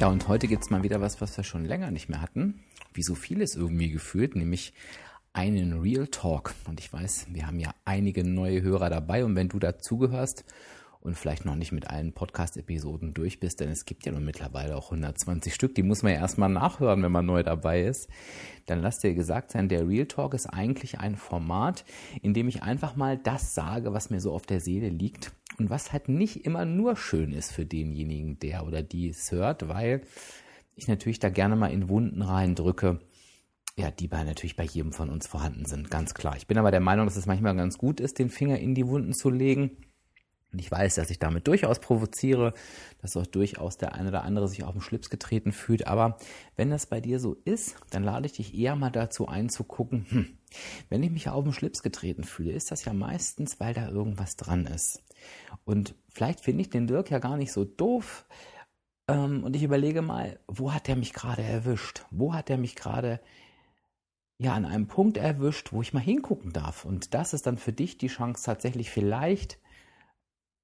Ja, und heute gibt es mal wieder was, was wir schon länger nicht mehr hatten. Wie so vieles irgendwie gefühlt, nämlich einen Real Talk. Und ich weiß, wir haben ja einige neue Hörer dabei. Und wenn du dazugehörst und vielleicht noch nicht mit allen Podcast-Episoden durch bist, denn es gibt ja nun mittlerweile auch 120 Stück, die muss man ja erstmal nachhören, wenn man neu dabei ist, dann lass dir gesagt sein, der Real Talk ist eigentlich ein Format, in dem ich einfach mal das sage, was mir so auf der Seele liegt und was halt nicht immer nur schön ist für denjenigen, der oder die es hört, weil ich natürlich da gerne mal in Wunden reindrücke, ja, die bei natürlich bei jedem von uns vorhanden sind, ganz klar. Ich bin aber der Meinung, dass es manchmal ganz gut ist, den Finger in die Wunden zu legen. Und ich weiß, dass ich damit durchaus provoziere, dass auch durchaus der eine oder andere sich auf den Schlips getreten fühlt. Aber wenn das bei dir so ist, dann lade ich dich eher mal dazu ein zu gucken, hm, wenn ich mich auf den Schlips getreten fühle, ist das ja meistens, weil da irgendwas dran ist. Und vielleicht finde ich den Dirk ja gar nicht so doof. Ähm, und ich überlege mal, wo hat er mich gerade erwischt? Wo hat er mich gerade ja an einem Punkt erwischt, wo ich mal hingucken darf? Und das ist dann für dich die Chance, tatsächlich vielleicht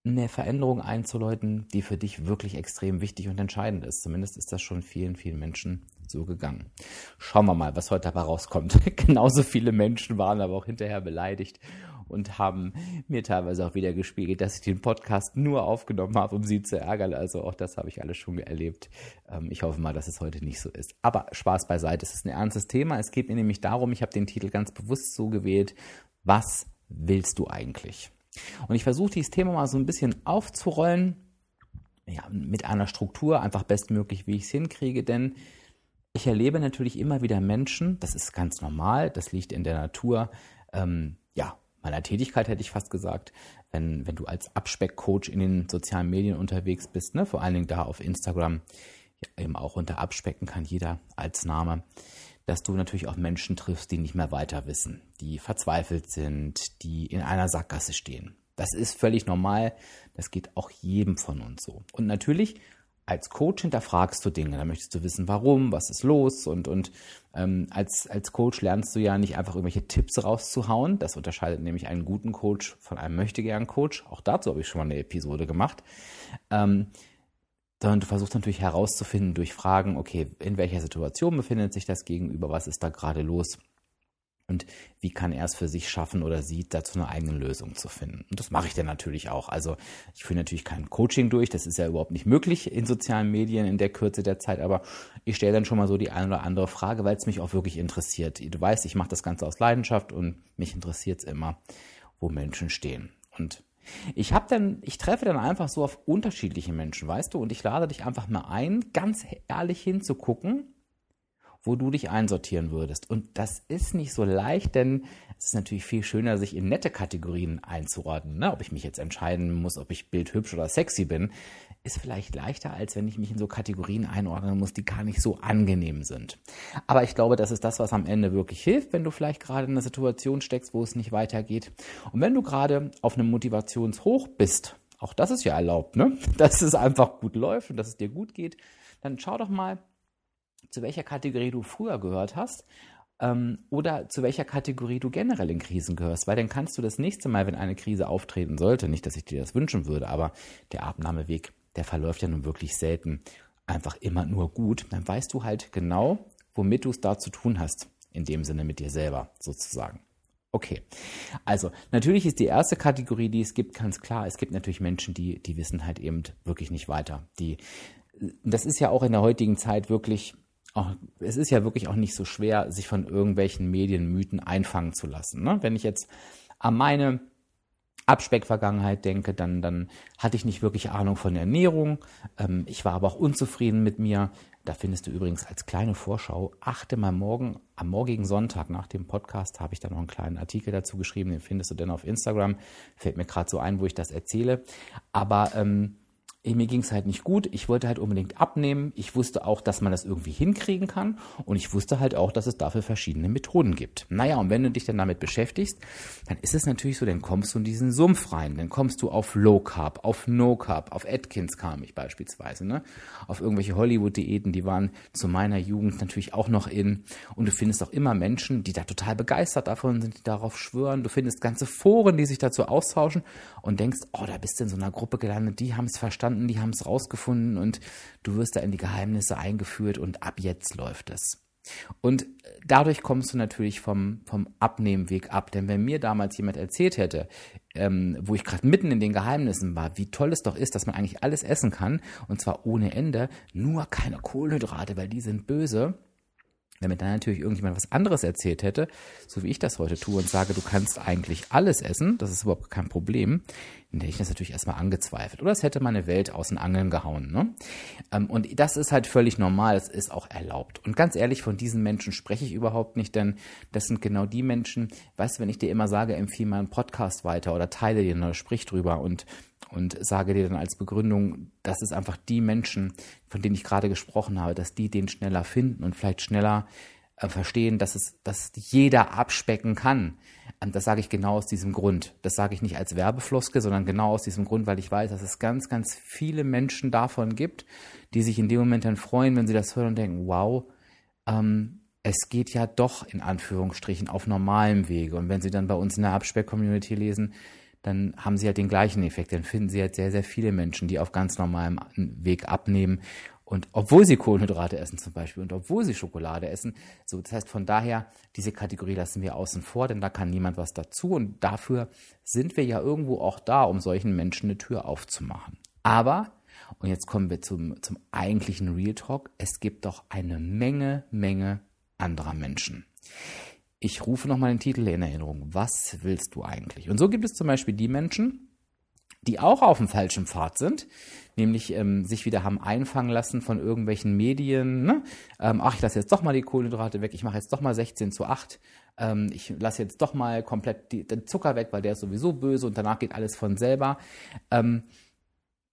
eine Veränderung einzuläuten, die für dich wirklich extrem wichtig und entscheidend ist. Zumindest ist das schon vielen, vielen Menschen so gegangen. Schauen wir mal, was heute dabei rauskommt. Genauso viele Menschen waren aber auch hinterher beleidigt und haben mir teilweise auch wieder gespiegelt, dass ich den Podcast nur aufgenommen habe, um sie zu ärgern. Also auch das habe ich alles schon erlebt. Ähm, ich hoffe mal, dass es heute nicht so ist. Aber Spaß beiseite, es ist ein ernstes Thema. Es geht mir nämlich darum, ich habe den Titel ganz bewusst so gewählt, was willst du eigentlich? Und ich versuche dieses Thema mal so ein bisschen aufzurollen, ja, mit einer Struktur, einfach bestmöglich, wie ich es hinkriege, denn ich erlebe natürlich immer wieder Menschen, das ist ganz normal, das liegt in der Natur, ähm, ja, meiner Tätigkeit hätte ich fast gesagt, wenn, wenn du als Abspeckcoach in den sozialen Medien unterwegs bist, ne, vor allen Dingen da auf Instagram, ja, eben auch unter Abspecken kann jeder als Name, dass du natürlich auch Menschen triffst, die nicht mehr weiter wissen, die verzweifelt sind, die in einer Sackgasse stehen. Das ist völlig normal, das geht auch jedem von uns so. Und natürlich als Coach hinterfragst du Dinge, da möchtest du wissen, warum, was ist los und, und ähm, als, als Coach lernst du ja nicht einfach irgendwelche Tipps rauszuhauen. Das unterscheidet nämlich einen guten Coach von einem möchtegern Coach. Auch dazu habe ich schon mal eine Episode gemacht. Ähm, sondern du versuchst natürlich herauszufinden durch Fragen, okay, in welcher Situation befindet sich das Gegenüber, was ist da gerade los und wie kann er es für sich schaffen oder sie dazu eine eigene Lösung zu finden. Und das mache ich dann natürlich auch. Also ich führe natürlich kein Coaching durch, das ist ja überhaupt nicht möglich in sozialen Medien in der Kürze der Zeit, aber ich stelle dann schon mal so die eine oder andere Frage, weil es mich auch wirklich interessiert. Du weißt, ich mache das Ganze aus Leidenschaft und mich interessiert es immer, wo Menschen stehen. Und ich habe dann, ich treffe dann einfach so auf unterschiedliche Menschen, weißt du, und ich lade dich einfach mal ein, ganz ehrlich hinzugucken, wo du dich einsortieren würdest. Und das ist nicht so leicht, denn es ist natürlich viel schöner, sich in nette Kategorien einzuordnen. Ne? Ob ich mich jetzt entscheiden muss, ob ich bildhübsch oder sexy bin, ist vielleicht leichter, als wenn ich mich in so Kategorien einordnen muss, die gar nicht so angenehm sind. Aber ich glaube, das ist das, was am Ende wirklich hilft, wenn du vielleicht gerade in einer Situation steckst, wo es nicht weitergeht. Und wenn du gerade auf einem Motivationshoch bist, auch das ist ja erlaubt, ne? dass es einfach gut läuft und dass es dir gut geht, dann schau doch mal, zu welcher Kategorie du früher gehört hast ähm, oder zu welcher Kategorie du generell in Krisen gehörst, weil dann kannst du das nächste Mal, wenn eine Krise auftreten sollte, nicht, dass ich dir das wünschen würde, aber der Abnahmeweg der verläuft ja nun wirklich selten einfach immer nur gut, dann weißt du halt genau, womit du es da zu tun hast. In dem Sinne mit dir selber sozusagen. Okay. Also, natürlich ist die erste Kategorie, die es gibt, ganz klar. Es gibt natürlich Menschen, die, die wissen halt eben wirklich nicht weiter. Die, das ist ja auch in der heutigen Zeit wirklich, auch, es ist ja wirklich auch nicht so schwer, sich von irgendwelchen Medienmythen einfangen zu lassen. Ne? Wenn ich jetzt an meine Abspeck-Vergangenheit denke, dann, dann hatte ich nicht wirklich Ahnung von Ernährung. Ähm, ich war aber auch unzufrieden mit mir. Da findest du übrigens als kleine Vorschau, achte mal morgen, am morgigen Sonntag nach dem Podcast habe ich da noch einen kleinen Artikel dazu geschrieben, den findest du dann auf Instagram. Fällt mir gerade so ein, wo ich das erzähle. Aber ähm, mir ging es halt nicht gut. Ich wollte halt unbedingt abnehmen. Ich wusste auch, dass man das irgendwie hinkriegen kann. Und ich wusste halt auch, dass es dafür verschiedene Methoden gibt. Naja, und wenn du dich dann damit beschäftigst, dann ist es natürlich so, dann kommst du in diesen Sumpf rein. Dann kommst du auf Low Carb, auf No Carb, auf Atkins kam ich beispielsweise, ne? Auf irgendwelche Hollywood-Diäten, die waren zu meiner Jugend natürlich auch noch in. Und du findest auch immer Menschen, die da total begeistert davon sind, die darauf schwören. Du findest ganze Foren, die sich dazu austauschen und denkst, oh, da bist du in so einer Gruppe gelandet, die haben es verstanden verstanden, die haben es rausgefunden und du wirst da in die Geheimnisse eingeführt und ab jetzt läuft es. Und dadurch kommst du natürlich vom, vom Abnehmweg ab. Denn wenn mir damals jemand erzählt hätte, ähm, wo ich gerade mitten in den Geheimnissen war, wie toll es doch ist, dass man eigentlich alles essen kann, und zwar ohne Ende, nur keine Kohlenhydrate, weil die sind böse, wenn mir dann natürlich irgendjemand was anderes erzählt hätte, so wie ich das heute tue und sage, du kannst eigentlich alles essen, das ist überhaupt kein Problem, dann hätte ich das natürlich erstmal angezweifelt. Oder es hätte meine Welt aus den Angeln gehauen. Ne? Ähm, und das ist halt völlig normal, es ist auch erlaubt. Und ganz ehrlich, von diesen Menschen spreche ich überhaupt nicht, denn das sind genau die Menschen, weißt du, wenn ich dir immer sage, empfehle meinen Podcast weiter oder teile den oder sprich drüber und und sage dir dann als Begründung, dass es einfach die Menschen, von denen ich gerade gesprochen habe, dass die den schneller finden und vielleicht schneller äh, verstehen, dass es, dass jeder abspecken kann. Und das sage ich genau aus diesem Grund. Das sage ich nicht als Werbefloske, sondern genau aus diesem Grund, weil ich weiß, dass es ganz, ganz viele Menschen davon gibt, die sich in dem Moment dann freuen, wenn sie das hören und denken, wow, ähm, es geht ja doch in Anführungsstrichen auf normalem Wege. Und wenn sie dann bei uns in der Abspeck-Community lesen, dann haben sie halt den gleichen Effekt. Dann finden sie halt sehr, sehr viele Menschen, die auf ganz normalem Weg abnehmen. Und obwohl sie Kohlenhydrate essen zum Beispiel und obwohl sie Schokolade essen, so das heißt von daher, diese Kategorie lassen wir außen vor, denn da kann niemand was dazu und dafür sind wir ja irgendwo auch da, um solchen Menschen eine Tür aufzumachen. Aber, und jetzt kommen wir zum, zum eigentlichen Real Talk, es gibt doch eine Menge, Menge anderer Menschen ich rufe nochmal den Titel in Erinnerung. Was willst du eigentlich? Und so gibt es zum Beispiel die Menschen, die auch auf dem falschen Pfad sind, nämlich ähm, sich wieder haben einfangen lassen von irgendwelchen Medien. Ne? Ähm, ach, ich lasse jetzt doch mal die Kohlenhydrate weg, ich mache jetzt doch mal 16 zu 8, ähm, ich lasse jetzt doch mal komplett die, den Zucker weg, weil der ist sowieso böse und danach geht alles von selber. Ähm,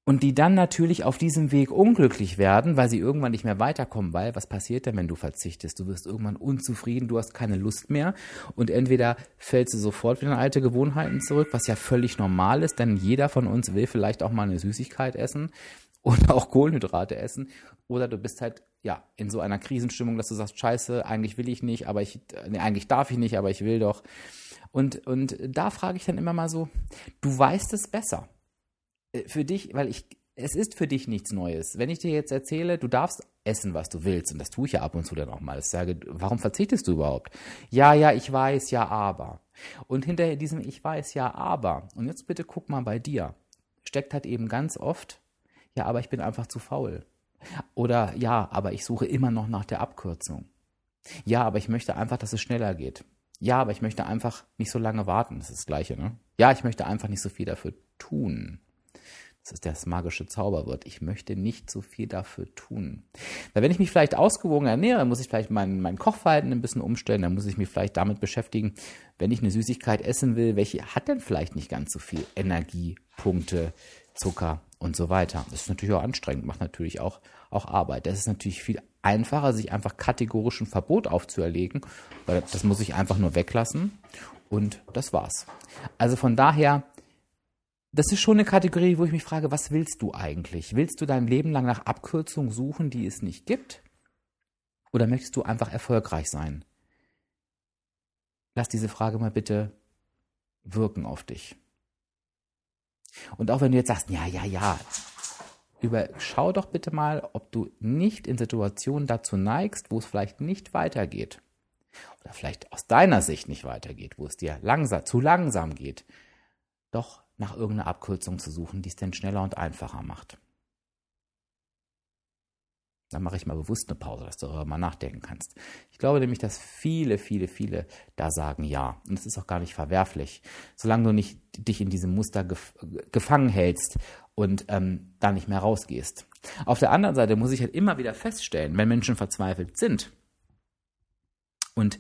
und die dann natürlich auf diesem Weg unglücklich werden, weil sie irgendwann nicht mehr weiterkommen, weil was passiert denn, wenn du verzichtest? Du wirst irgendwann unzufrieden, du hast keine Lust mehr und entweder fällst du sofort wieder in alte Gewohnheiten zurück, was ja völlig normal ist, denn jeder von uns will vielleicht auch mal eine Süßigkeit essen oder auch Kohlenhydrate essen oder du bist halt ja in so einer Krisenstimmung, dass du sagst, scheiße, eigentlich will ich nicht, aber ich nee, eigentlich darf ich nicht, aber ich will doch. Und und da frage ich dann immer mal so, du weißt es besser. Äh, für dich, weil ich, es ist für dich nichts Neues. Wenn ich dir jetzt erzähle, du darfst essen, was du willst, und das tue ich ja ab und zu dann auch mal, ich sage, warum verzichtest du überhaupt? Ja, ja, ich weiß, ja, aber. Und hinter diesem Ich weiß, ja, aber, und jetzt bitte guck mal bei dir, steckt halt eben ganz oft, ja, aber ich bin einfach zu faul. Oder ja, aber ich suche immer noch nach der Abkürzung. Ja, aber ich möchte einfach, dass es schneller geht. Ja, aber ich möchte einfach nicht so lange warten. Das ist das Gleiche, ne? Ja, ich möchte einfach nicht so viel dafür tun. Das ist das magische Zauberwort. Ich möchte nicht so viel dafür tun. Weil wenn ich mich vielleicht ausgewogen ernähre, muss ich vielleicht mein, mein Kochverhalten ein bisschen umstellen, dann muss ich mich vielleicht damit beschäftigen, wenn ich eine Süßigkeit essen will, welche hat denn vielleicht nicht ganz so viel Energie, Punkte, Zucker und so weiter. Das ist natürlich auch anstrengend, macht natürlich auch, auch Arbeit. Das ist natürlich viel einfacher, sich einfach kategorisch ein Verbot aufzuerlegen, weil das muss ich einfach nur weglassen und das war's. Also von daher, das ist schon eine Kategorie, wo ich mich frage, was willst du eigentlich? Willst du dein Leben lang nach Abkürzungen suchen, die es nicht gibt? Oder möchtest du einfach erfolgreich sein? Lass diese Frage mal bitte wirken auf dich. Und auch wenn du jetzt sagst, ja, ja, ja, über, schau doch bitte mal, ob du nicht in Situationen dazu neigst, wo es vielleicht nicht weitergeht. Oder vielleicht aus deiner Sicht nicht weitergeht, wo es dir langsam, zu langsam geht. Doch nach irgendeiner Abkürzung zu suchen, die es denn schneller und einfacher macht. Dann mache ich mal bewusst eine Pause, dass du darüber mal nachdenken kannst. Ich glaube nämlich, dass viele, viele, viele da sagen ja. Und es ist auch gar nicht verwerflich, solange du nicht dich in diesem Muster gef gefangen hältst und ähm, da nicht mehr rausgehst. Auf der anderen Seite muss ich halt immer wieder feststellen, wenn Menschen verzweifelt sind und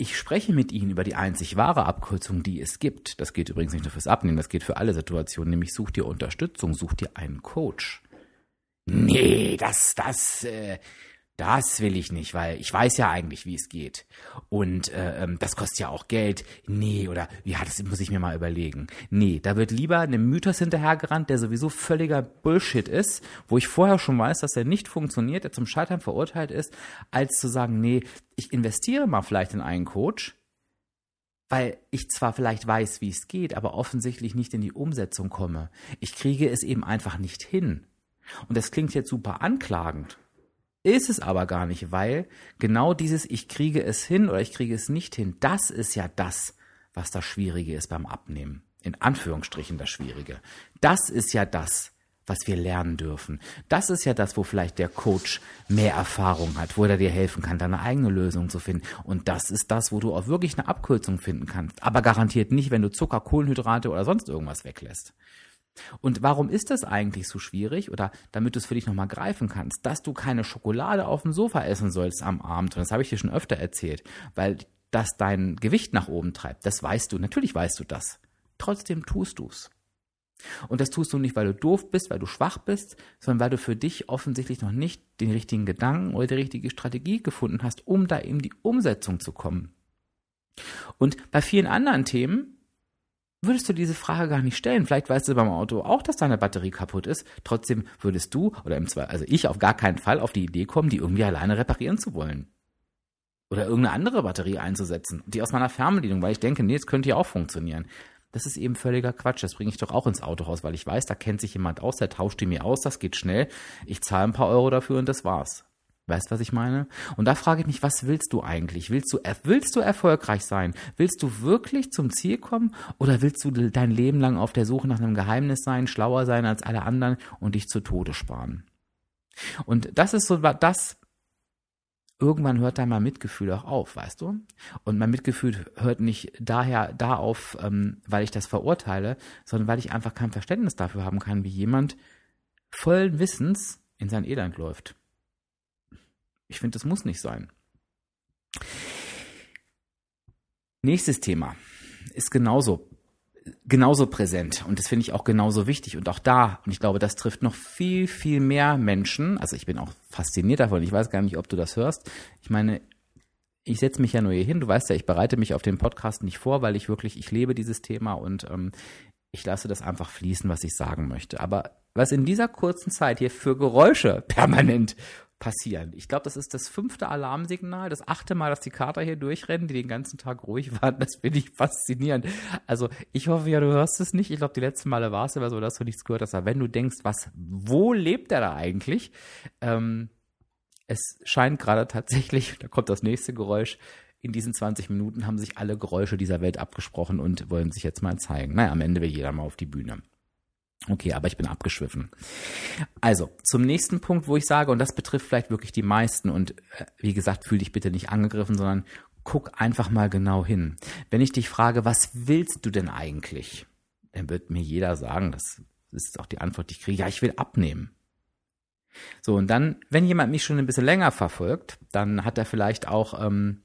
ich spreche mit ihnen über die einzig wahre Abkürzung, die es gibt. Das geht übrigens nicht nur fürs Abnehmen, das geht für alle Situationen, nämlich such dir Unterstützung, such dir einen Coach. Nee, das, das, äh, das will ich nicht, weil ich weiß ja eigentlich, wie es geht. Und äh, ähm, das kostet ja auch Geld. Nee, oder ja, das muss ich mir mal überlegen. Nee, da wird lieber einem Mythos hinterhergerannt, der sowieso völliger Bullshit ist, wo ich vorher schon weiß, dass er nicht funktioniert, der zum Scheitern verurteilt ist, als zu sagen, nee, ich investiere mal vielleicht in einen Coach, weil ich zwar vielleicht weiß, wie es geht, aber offensichtlich nicht in die Umsetzung komme. Ich kriege es eben einfach nicht hin. Und das klingt jetzt super anklagend. Ist es aber gar nicht, weil genau dieses Ich kriege es hin oder ich kriege es nicht hin, das ist ja das, was das Schwierige ist beim Abnehmen. In Anführungsstrichen das Schwierige. Das ist ja das, was wir lernen dürfen. Das ist ja das, wo vielleicht der Coach mehr Erfahrung hat, wo er dir helfen kann, deine eigene Lösung zu finden. Und das ist das, wo du auch wirklich eine Abkürzung finden kannst. Aber garantiert nicht, wenn du Zucker, Kohlenhydrate oder sonst irgendwas weglässt. Und warum ist das eigentlich so schwierig? Oder damit du es für dich nochmal greifen kannst, dass du keine Schokolade auf dem Sofa essen sollst am Abend. Und das habe ich dir schon öfter erzählt, weil das dein Gewicht nach oben treibt. Das weißt du. Natürlich weißt du das. Trotzdem tust du es. Und das tust du nicht, weil du doof bist, weil du schwach bist, sondern weil du für dich offensichtlich noch nicht den richtigen Gedanken oder die richtige Strategie gefunden hast, um da eben die Umsetzung zu kommen. Und bei vielen anderen Themen würdest du diese Frage gar nicht stellen. Vielleicht weißt du beim Auto auch, dass deine Batterie kaputt ist. Trotzdem würdest du oder im Zweifel, also ich auf gar keinen Fall auf die Idee kommen, die irgendwie alleine reparieren zu wollen. Oder irgendeine andere Batterie einzusetzen. Die aus meiner Fernbedienung, weil ich denke, nee, das könnte ja auch funktionieren. Das ist eben völliger Quatsch. Das bringe ich doch auch ins Autohaus, weil ich weiß, da kennt sich jemand aus, der tauscht die mir aus, das geht schnell. Ich zahle ein paar Euro dafür und das war's. Weißt, was ich meine? Und da frage ich mich, was willst du eigentlich? Willst du, willst du erfolgreich sein? Willst du wirklich zum Ziel kommen? Oder willst du dein Leben lang auf der Suche nach einem Geheimnis sein, schlauer sein als alle anderen und dich zu Tode sparen? Und das ist so das, irgendwann hört da mein Mitgefühl auch auf, weißt du? Und mein Mitgefühl hört nicht daher da auf, ähm, weil ich das verurteile, sondern weil ich einfach kein Verständnis dafür haben kann, wie jemand vollen Wissens in sein Elend läuft. Ich finde, das muss nicht sein. Nächstes Thema ist genauso genauso präsent und das finde ich auch genauso wichtig und auch da und ich glaube, das trifft noch viel viel mehr Menschen. Also ich bin auch fasziniert davon. Ich weiß gar nicht, ob du das hörst. Ich meine, ich setze mich ja nur hier hin. Du weißt ja, ich bereite mich auf den Podcast nicht vor, weil ich wirklich ich lebe dieses Thema und ähm, ich lasse das einfach fließen, was ich sagen möchte. Aber was in dieser kurzen Zeit hier für Geräusche permanent passieren. Ich glaube, das ist das fünfte Alarmsignal, das achte Mal, dass die Kater hier durchrennen, die den ganzen Tag ruhig waren. Das finde ich faszinierend. Also ich hoffe ja, du hörst es nicht. Ich glaube, die letzten Male war es aber so, dass du nichts gehört hast. Aber wenn du denkst, was, wo lebt er da eigentlich? Ähm, es scheint gerade tatsächlich, da kommt das nächste Geräusch, in diesen 20 Minuten haben sich alle Geräusche dieser Welt abgesprochen und wollen sich jetzt mal zeigen. Naja, am Ende will jeder mal auf die Bühne. Okay, aber ich bin abgeschwiffen. Also, zum nächsten Punkt, wo ich sage, und das betrifft vielleicht wirklich die meisten, und äh, wie gesagt, fühl dich bitte nicht angegriffen, sondern guck einfach mal genau hin. Wenn ich dich frage, was willst du denn eigentlich? Dann wird mir jeder sagen, das ist auch die Antwort, die ich kriege, ja, ich will abnehmen. So, und dann, wenn jemand mich schon ein bisschen länger verfolgt, dann hat er vielleicht auch ähm,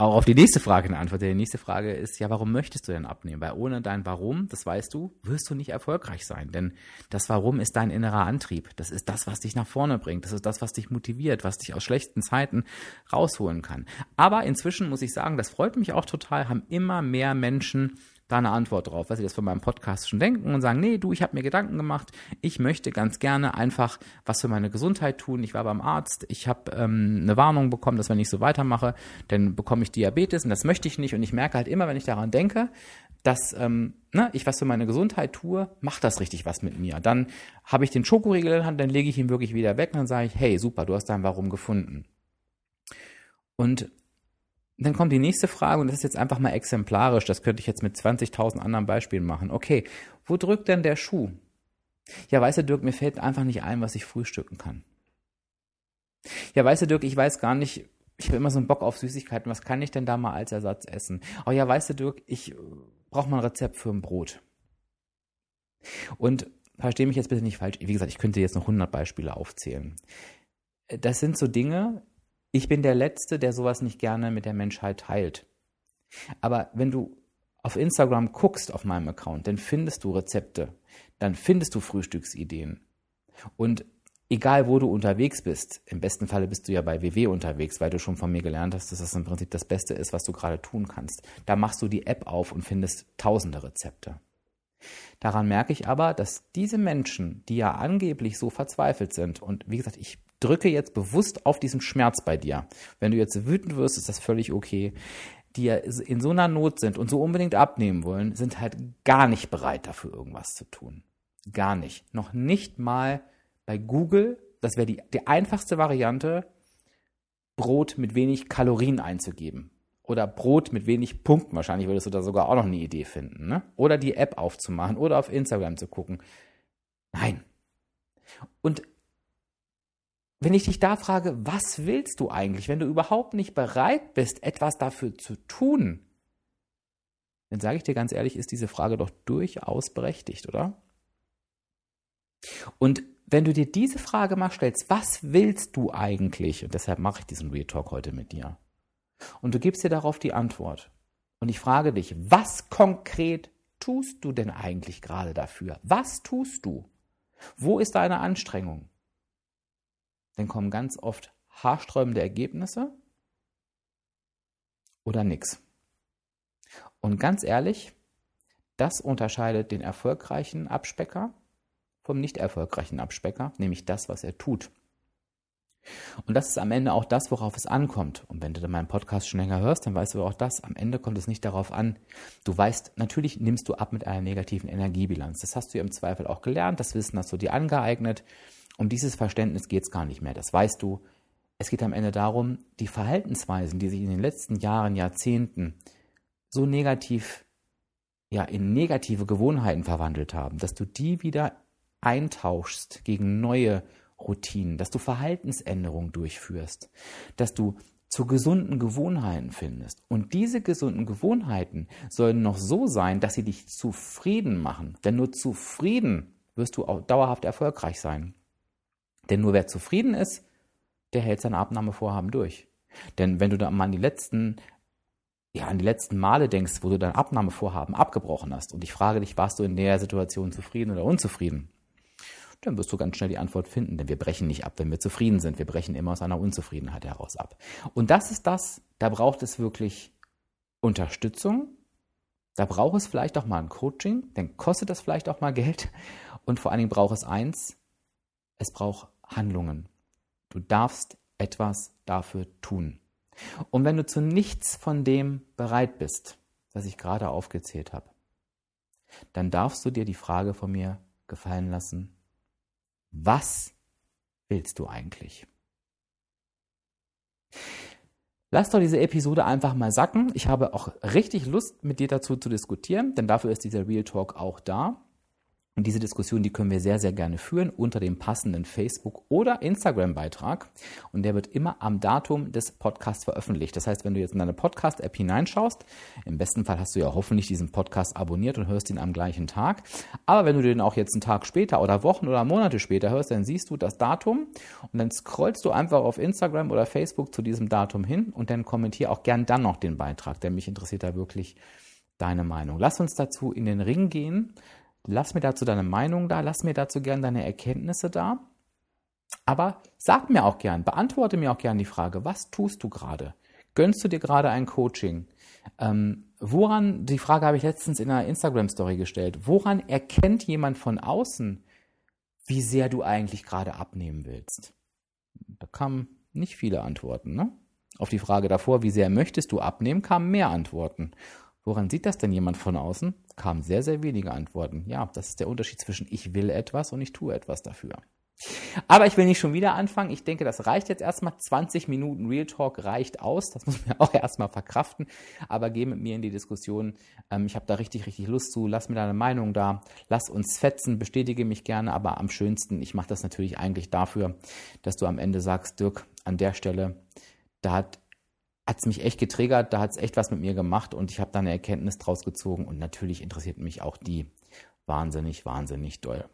auch auf die nächste Frage eine Antwort. Die nächste Frage ist, ja, warum möchtest du denn abnehmen? Weil ohne dein Warum, das weißt du, wirst du nicht erfolgreich sein. Denn das Warum ist dein innerer Antrieb. Das ist das, was dich nach vorne bringt. Das ist das, was dich motiviert, was dich aus schlechten Zeiten rausholen kann. Aber inzwischen muss ich sagen, das freut mich auch total, haben immer mehr Menschen da eine Antwort drauf, weil sie das von meinem Podcast schon denken und sagen, nee, du, ich habe mir Gedanken gemacht, ich möchte ganz gerne einfach was für meine Gesundheit tun. Ich war beim Arzt, ich habe ähm, eine Warnung bekommen, dass wenn ich so weitermache, dann bekomme ich Diabetes und das möchte ich nicht. Und ich merke halt immer, wenn ich daran denke, dass ähm, ne, ich was für meine Gesundheit tue, macht das richtig was mit mir. Dann habe ich den Schokoriegel in der Hand, dann lege ich ihn wirklich wieder weg und dann sage ich, hey, super, du hast dein Warum gefunden. Und dann kommt die nächste Frage und das ist jetzt einfach mal exemplarisch. Das könnte ich jetzt mit 20.000 anderen Beispielen machen. Okay, wo drückt denn der Schuh? Ja, weißt du, Dirk, mir fällt einfach nicht ein, was ich frühstücken kann. Ja, weißt du, Dirk, ich weiß gar nicht, ich habe immer so einen Bock auf Süßigkeiten. Was kann ich denn da mal als Ersatz essen? Oh ja, weißt du, Dirk, ich brauche mal ein Rezept für ein Brot. Und verstehe mich jetzt bitte nicht falsch. Wie gesagt, ich könnte jetzt noch 100 Beispiele aufzählen. Das sind so Dinge, Ich bin der Letzte, der sowas nicht gerne mit der Menschheit teilt. Aber wenn du auf Instagram guckst auf meinem Account, dann findest du Rezepte, dann findest du Frühstücksideen. Und egal wo du unterwegs bist, im besten Falle bist du ja bei WW unterwegs, weil du schon von mir gelernt hast, dass das im Prinzip das Beste ist, was du gerade tun kannst. Da machst du die App auf und findest tausende Rezepte. Daran merke ich aber, dass diese Menschen, die ja angeblich so verzweifelt sind, und wie gesagt, ich drücke jetzt bewusst auf diesen Schmerz bei dir. Wenn du jetzt wütend wirst, ist das völlig okay. Die ja in so einer Not sind und so unbedingt abnehmen wollen, sind halt gar nicht bereit dafür irgendwas zu tun. Gar nicht. Noch nicht mal bei Google, das wäre die, die einfachste Variante, Brot mit wenig Kalorien einzugeben. Oder Brot mit wenig Punkten. Wahrscheinlich würdest du da sogar auch noch eine Idee finden. Ne? Oder die App aufzumachen oder auf Instagram zu gucken. Nein. Und wenn ich dich da frage, was willst du eigentlich, wenn du überhaupt nicht bereit bist, etwas dafür zu tun, dann sage ich dir ganz ehrlich, ist diese Frage doch durchaus berechtigt, oder? Und wenn du dir diese Frage mal stellst, was willst du eigentlich? Und deshalb mache ich diesen Real Talk heute mit dir. Und du gibst dir darauf die Antwort. Und ich frage dich, was konkret tust du denn eigentlich gerade dafür? Was tust du? Wo ist deine Anstrengung? dann kommen ganz oft haarsträubende Ergebnisse oder nichts. Und ganz ehrlich, das unterscheidet den erfolgreichen Abspecker vom nicht erfolgreichen Abspecker, nämlich das, was er tut. Und das ist am Ende auch das, worauf es ankommt. Und wenn du meinen Podcast schon länger hörst, dann weißt du auch das. Am Ende kommt es nicht darauf an. Du weißt, natürlich nimmst du ab mit einer negativen Energiebilanz. Das hast du ja im Zweifel auch gelernt. Das Wissen hast du dir angeeignet. Um dieses Verständnis geht es gar nicht mehr, das weißt du. Es geht am Ende darum, die Verhaltensweisen, die sich in den letzten Jahren, Jahrzehnten so negativ, ja, in negative Gewohnheiten verwandelt haben, dass du die wieder eintauschst gegen neue Routinen, dass du Verhaltensänderungen durchführst, dass du zu gesunden Gewohnheiten findest. Und diese gesunden Gewohnheiten sollen noch so sein, dass sie dich zufrieden machen. Denn nur zufrieden wirst du auch dauerhaft erfolgreich sein. Denn nur wer zufrieden ist, der hält sein Abnahmevorhaben durch. Denn wenn du da mal an die letzten, ja, an die letzten Male denkst, wo du dein Abnahmevorhaben abgebrochen hast und ich frage dich, warst du in der Situation zufrieden oder unzufrieden? Dann wirst du ganz schnell die Antwort finden, denn wir brechen nicht ab, wenn wir zufrieden sind. Wir brechen immer aus einer Unzufriedenheit heraus ab. Und das ist das, da braucht es wirklich Unterstützung. Da braucht es vielleicht auch mal ein Coaching, dann kostet das vielleicht auch mal Geld. Und vor allen Dingen braucht es eins, es braucht Handlungen. Du darfst etwas dafür tun. Und wenn du zu nichts von dem bereit bist, was ich gerade aufgezählt habe, dann darfst du dir die Frage von mir gefallen lassen, was willst du eigentlich? Lass doch diese Episode einfach mal sacken. Ich habe auch richtig Lust, mit dir dazu zu diskutieren, denn dafür ist dieser Real Talk auch da. Und diese Diskussion, die können wir sehr, sehr gerne führen unter dem passenden Facebook- oder Instagram-Beitrag. Und der wird immer am Datum des Podcasts veröffentlicht. Das heißt, wenn du jetzt in deine Podcast-App hineinschaust, im besten Fall hast du ja hoffentlich diesen Podcast abonniert und hörst ihn am gleichen Tag. Aber wenn du den auch jetzt einen Tag später oder Wochen oder Monate später hörst, dann siehst du das Datum und dann scrollst du einfach auf Instagram oder Facebook zu diesem Datum hin und dann kommentier auch gern dann noch den Beitrag, denn mich interessiert da wirklich deine Meinung. Lass uns dazu in den Ring gehen. Lass mir dazu deine Meinung da, lass mir dazu gern deine Erkenntnisse da. Aber sag mir auch gern, beantworte mir auch gern die Frage, was tust du gerade? Gönnst du dir gerade ein Coaching? Ähm, woran, die Frage habe ich letztens in einer Instagram-Story gestellt, woran erkennt jemand von außen, wie sehr du eigentlich gerade abnehmen willst? Da kamen nicht viele Antworten. Ne? Auf die Frage davor, wie sehr möchtest du abnehmen, kamen mehr Antworten. Woran sieht das denn jemand von außen? Kamen sehr, sehr wenige Antworten. Ja, das ist der Unterschied zwischen ich will etwas und ich tue etwas dafür. Aber ich will nicht schon wieder anfangen. Ich denke, das reicht jetzt erstmal. 20 Minuten Real Talk reicht aus. Das muss man auch erstmal verkraften. Aber geh mit mir in die Diskussion. Ähm, ich habe da richtig, richtig Lust zu. Lass mir deine Meinung da. Lass uns fetzen. Bestätige mich gerne. Aber am schönsten, ich mache das natürlich eigentlich dafür, dass du am Ende sagst, Dirk, an der Stelle, da hat hat es mich echt getriggert, da hat es echt was mit mir gemacht und ich habe da eine Erkenntnis draus gezogen und natürlich interessiert mich auch die wahnsinnig, wahnsinnig doll.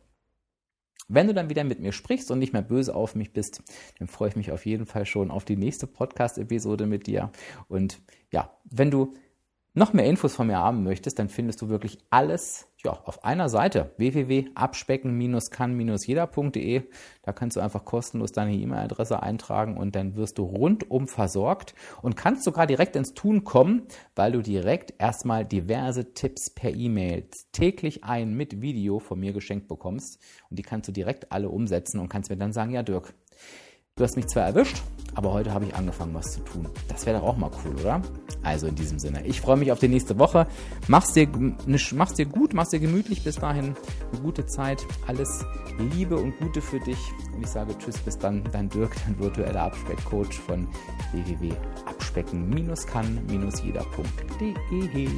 Wenn du dann wieder mit mir sprichst und nicht mehr böse auf mich bist, dann freue ich mich auf jeden Fall schon auf die nächste Podcast-Episode mit dir. Und ja, wenn du noch mehr Infos von mir haben möchtest, dann findest du wirklich alles ja, auf einer Seite www.abspecken-kann-jeder.de. Da kannst du einfach kostenlos deine E-Mail-Adresse eintragen und dann wirst du rundum versorgt und kannst sogar direkt ins Tun kommen, weil du direkt erstmal diverse Tipps per E-Mail täglich ein mit Video von mir geschenkt bekommst und die kannst du direkt alle umsetzen und kannst mir dann sagen, ja Dirk, Du hast mich zwar erwischt, aber heute habe ich angefangen, was zu tun. Das wäre doch auch mal cool, oder? Also in diesem Sinne, ich freue mich auf die nächste Woche. Mach's dir, mach's dir gut, mach's dir gemütlich bis dahin. Eine gute Zeit, alles Liebe und Gute für dich. Und ich sage Tschüss, bis dann, dein Dirk, dein virtueller Abspeckcoach von www.abspecken-kann-jeder.de.